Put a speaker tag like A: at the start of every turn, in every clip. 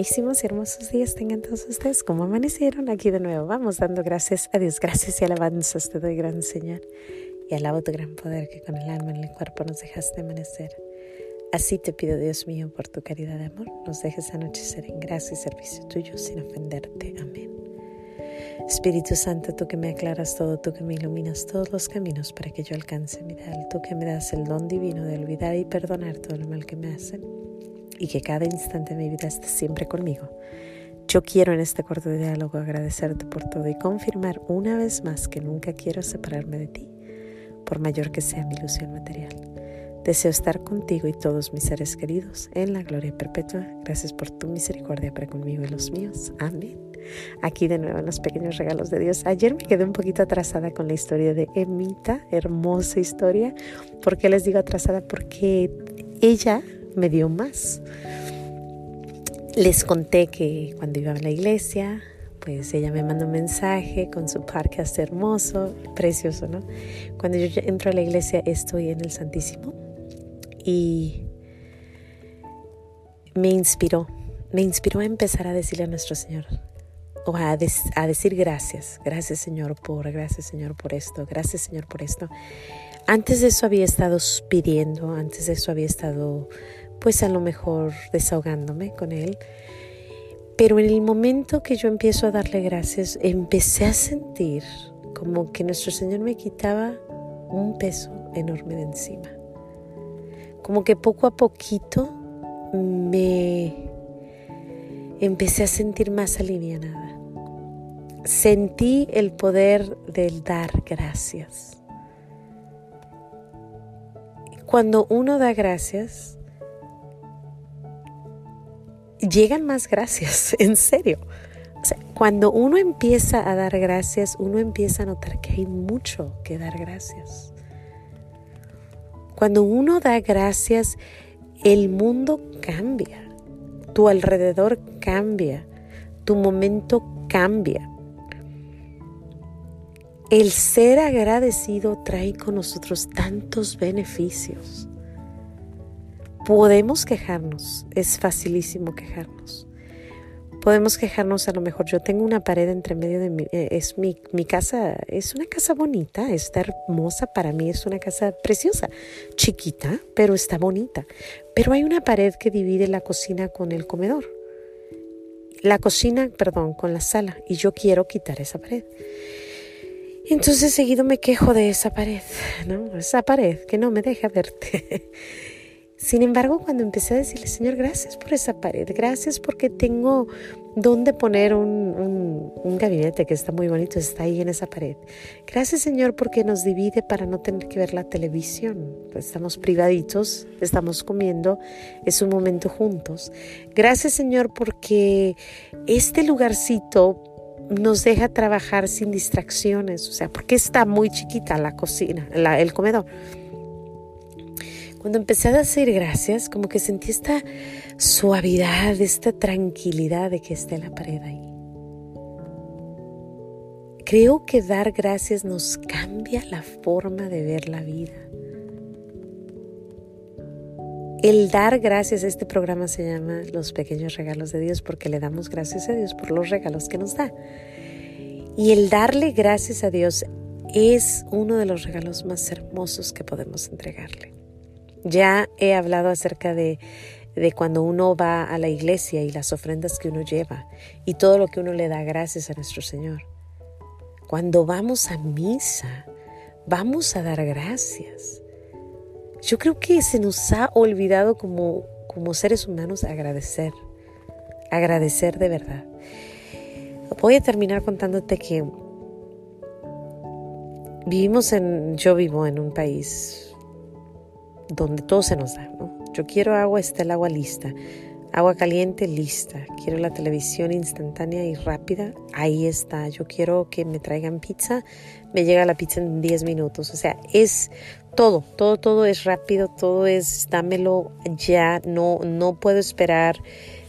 A: buenísimos y hermosos días tengan todos ustedes. como amanecieron? Aquí de nuevo. Vamos dando gracias a Dios. Gracias y alabanzas te doy, gran Señor. Y alabo tu gran poder que con el alma en el cuerpo nos dejaste amanecer. Así te pido, Dios mío, por tu caridad de amor, nos dejes anochecer en gracia y servicio tuyo sin ofenderte. Amén. Espíritu Santo, tú que me aclaras todo, tú que me iluminas todos los caminos para que yo alcance mi ideal, tú que me das el don divino de olvidar y perdonar todo el mal que me hacen y que cada instante de mi vida esté siempre conmigo. Yo quiero en este corto diálogo agradecerte por todo y confirmar una vez más que nunca quiero separarme de ti, por mayor que sea mi ilusión material. Deseo estar contigo y todos mis seres queridos en la gloria perpetua. Gracias por tu misericordia para conmigo y los míos. Amén. Aquí de nuevo en los pequeños regalos de Dios. Ayer me quedé un poquito atrasada con la historia de Emita, hermosa historia. ¿Por qué les digo atrasada? Porque ella me dio más. Les conté que cuando iba a la iglesia, pues ella me mandó un mensaje con su podcast hermoso, precioso, ¿no? Cuando yo entro a la iglesia estoy en el Santísimo y me inspiró, me inspiró a empezar a decirle a nuestro Señor, o a, a decir gracias, gracias Señor por, gracias Señor por esto, gracias Señor por esto. Antes de eso había estado pidiendo, antes de eso había estado pues a lo mejor desahogándome con él. Pero en el momento que yo empiezo a darle gracias, empecé a sentir como que nuestro Señor me quitaba un peso enorme de encima. Como que poco a poquito me empecé a sentir más alivianada. Sentí el poder del dar gracias. Cuando uno da gracias, llegan más gracias, en serio. cuando uno empieza a dar gracias, uno empieza a notar que hay mucho que dar gracias. Cuando uno da gracias, el mundo cambia, tu alrededor cambia, tu momento cambia. El ser agradecido trae con nosotros tantos beneficios. Podemos quejarnos, es facilísimo quejarnos. Podemos quejarnos, a lo mejor yo tengo una pared entre medio de mi, eh, es mi, mi casa, es una casa bonita, está hermosa para mí, es una casa preciosa, chiquita, pero está bonita. Pero hay una pared que divide la cocina con el comedor. La cocina, perdón, con la sala, y yo quiero quitar esa pared. Entonces seguido me quejo de esa pared, ¿no? Esa pared que no me deja verte. Sin embargo, cuando empecé a decirle, Señor, gracias por esa pared, gracias porque tengo donde poner un, un, gabinete que está muy bonito, está ahí en esa pared. Gracias, Señor, porque nos divide para no tener que ver la televisión. Estamos privaditos, estamos comiendo, es un momento juntos. Gracias, Señor, porque este lugarcito nos deja trabajar sin distracciones, o sea, porque está muy chiquita la cocina, el comedor. Cuando empecé a decir gracias, como que sentí esta suavidad, esta tranquilidad de que esté la pared ahí. Creo que dar gracias nos cambia la forma de ver la vida. El dar gracias, este programa se llama Los pequeños regalos de Dios porque le damos gracias a Dios por los regalos que nos da. Y el darle gracias a Dios es uno de los regalos más hermosos que podemos entregarle. Ya he hablado acerca de, de cuando uno va a la iglesia y las ofrendas que uno lleva y todo lo que uno le da gracias a nuestro Señor. Cuando vamos a misa, vamos a dar gracias. Yo creo que se nos ha olvidado como, como seres humanos agradecer, agradecer de verdad. Voy a terminar contándote que vivimos en, yo vivo en un país donde todo se nos da. ¿no? Yo quiero agua, está el agua lista. Agua caliente, lista. Quiero la televisión instantánea y rápida, ahí está. Yo quiero que me traigan pizza, me llega la pizza en 10 minutos. O sea, es todo, todo, todo es rápido, todo es dámelo ya, no, no puedo esperar,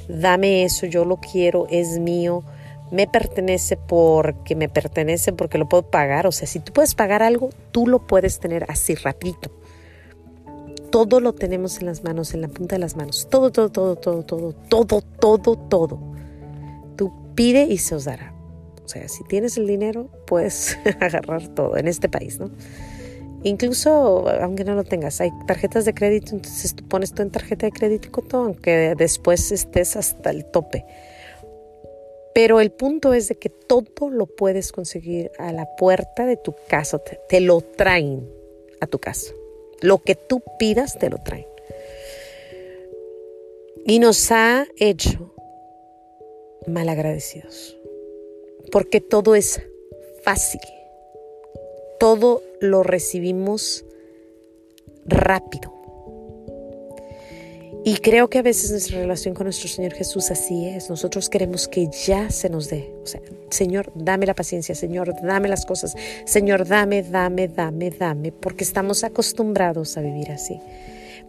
A: dame eso, yo lo quiero, es mío, me pertenece porque me pertenece, porque lo puedo pagar. O sea, si tú puedes pagar algo, tú lo puedes tener así rapidito. todo lo tenemos en las manos, en la punta de las manos. Todo, todo, todo, todo, todo, todo, todo, todo. Tú pide y se os dará. O sea, si tienes el dinero, puedes agarrar todo en este país, ¿no? Incluso, aunque no lo tengas, hay tarjetas de crédito, entonces tú pones tú en tarjeta de crédito aunque después estés hasta el tope. Pero el punto es de que todo lo puedes conseguir a la puerta de tu casa, te, lo traen a tu casa. Lo que tú pidas te lo traen. Y nos ha hecho malagradecidos, porque todo es fácil, todo lo recibimos rápido. Y creo que a veces nuestra relación con nuestro Señor Jesús así es. Nosotros queremos que ya se nos dé. O sea, Señor, dame la paciencia. Señor, dame las cosas. Señor, dame, dame, dame, dame. Porque estamos acostumbrados a vivir así.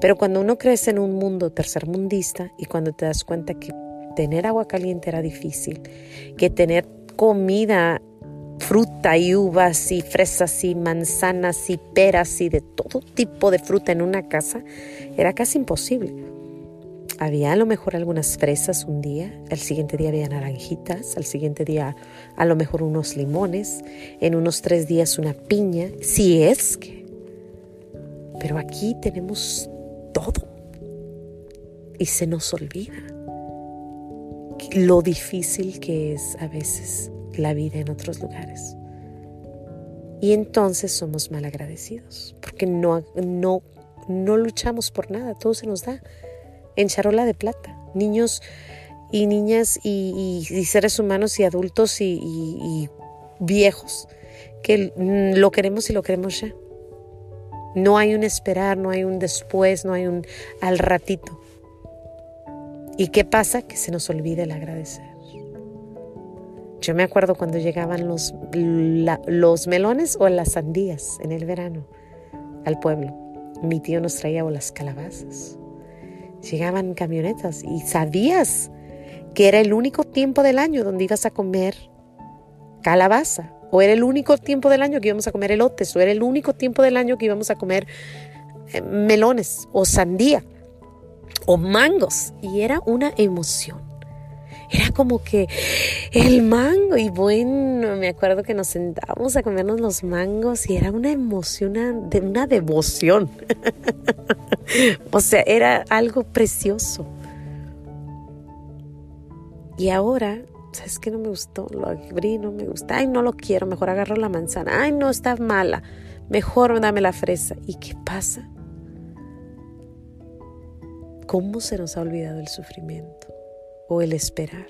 A: Pero cuando uno crece en un mundo tercermundista y cuando te das cuenta que tener agua caliente era difícil, que tener comida, fruta y uvas y fresas y manzanas y peras y de todo tipo de fruta en una casa era casi imposible. Había a lo mejor algunas fresas un día, al siguiente día había naranjitas, al siguiente día a lo mejor unos limones, en unos tres días una piña, si es que. Pero aquí tenemos todo y se nos olvida lo difícil que es a veces la vida en otros lugares. Y entonces somos malagradecidos porque no, no, no luchamos por nada, todo se nos da en charola de plata. Niños y niñas y, seres humanos y adultos y, viejos que lo queremos y lo queremos ya. No hay un esperar, no hay un después, no hay un al ratito. ¿Y qué pasa? Que se nos olvida el agradecer. Yo me acuerdo cuando llegaban los, los melones o las sandías en el verano al pueblo. Mi tío nos traía o las calabazas llegaban camionetas y sabías que era el único tiempo del año donde ibas a comer calabaza, o era el único tiempo del año que íbamos a comer elotes, o era el único tiempo del año que íbamos a comer eh, melones, o sandía, o mangos, y era una emoción. Era como que el mango y bueno, me acuerdo que nos sentábamos a comernos los mangos y era una emoción, una, una devoción. o sea, era algo precioso. Y ahora, ¿sabes qué no me gustó? Lo abrí, no me gusta. Ay, no lo quiero, mejor agarro la manzana. Ay, no, está mala. Mejor dame la fresa. ¿Y qué pasa? ¿Cómo se nos ha olvidado el sufrimiento? El esperar.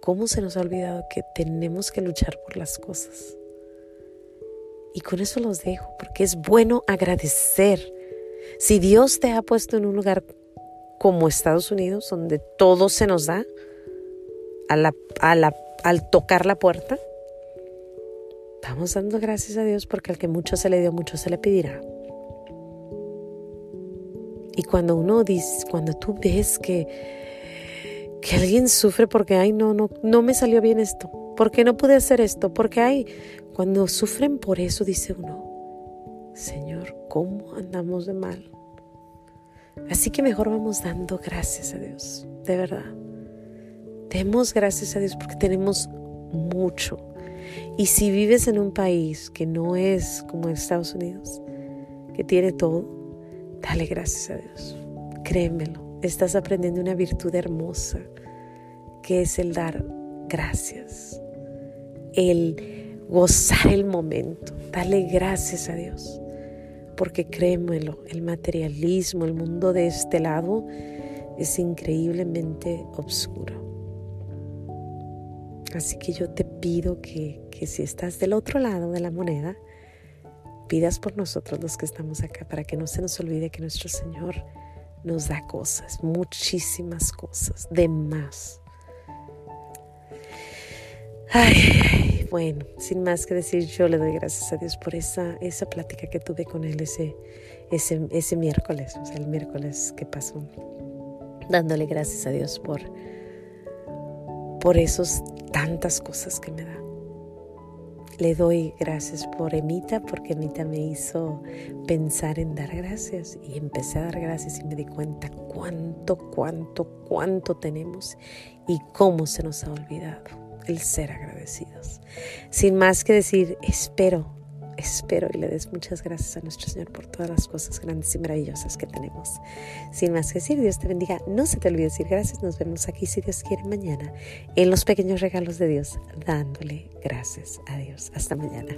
A: ¿Cómo se nos ha olvidado que tenemos que luchar por las cosas? Y con eso los dejo, porque es bueno agradecer. Si Dios te ha puesto en un lugar como Estados Unidos, donde todo se nos da al tocar la puerta, vamos dando gracias a Dios porque al que mucho se le dio, mucho se le pedirá. Y cuando uno dice, cuando tú ves que que alguien sufre porque, ay, no, no, no me salió bien esto, porque no pude hacer esto, porque, ay, cuando sufren por eso, dice uno, Señor, ¿cómo andamos de mal? Así que mejor vamos dando gracias a Dios, de verdad. Demos gracias a Dios porque tenemos mucho. Y si vives en un país que no es como Estados Unidos, que tiene todo, dale gracias a Dios. Créemelo estás aprendiendo una virtud hermosa, que es el dar gracias, el gozar el momento, darle gracias a Dios, porque créemelo, el materialismo, el mundo de este lado es increíblemente oscuro. Así que yo te pido que, que si estás del otro lado de la moneda, pidas por nosotros los que estamos acá, para que no se nos olvide que nuestro Señor nos da cosas, muchísimas cosas, de más. Ay, bueno, sin más que decir, yo le doy gracias a Dios por esa, esa plática que tuve con él ese, ese, ese miércoles, o sea, el miércoles que pasó, dándole gracias a Dios por, por esos tantas cosas que me da. Le doy gracias por Emita, porque Emita me hizo pensar en dar gracias y empecé a dar gracias y me di cuenta cuánto, cuánto, cuánto tenemos y cómo se nos ha olvidado el ser agradecidos. Sin más que decir, espero espero y le des muchas gracias a nuestro Señor por todas las cosas grandes y maravillosas que tenemos. Sin más que decir, Dios te bendiga. No se te olvide decir gracias. Nos vemos aquí, si Dios quiere, mañana en los pequeños regalos de Dios, dándole gracias a Dios. Hasta mañana.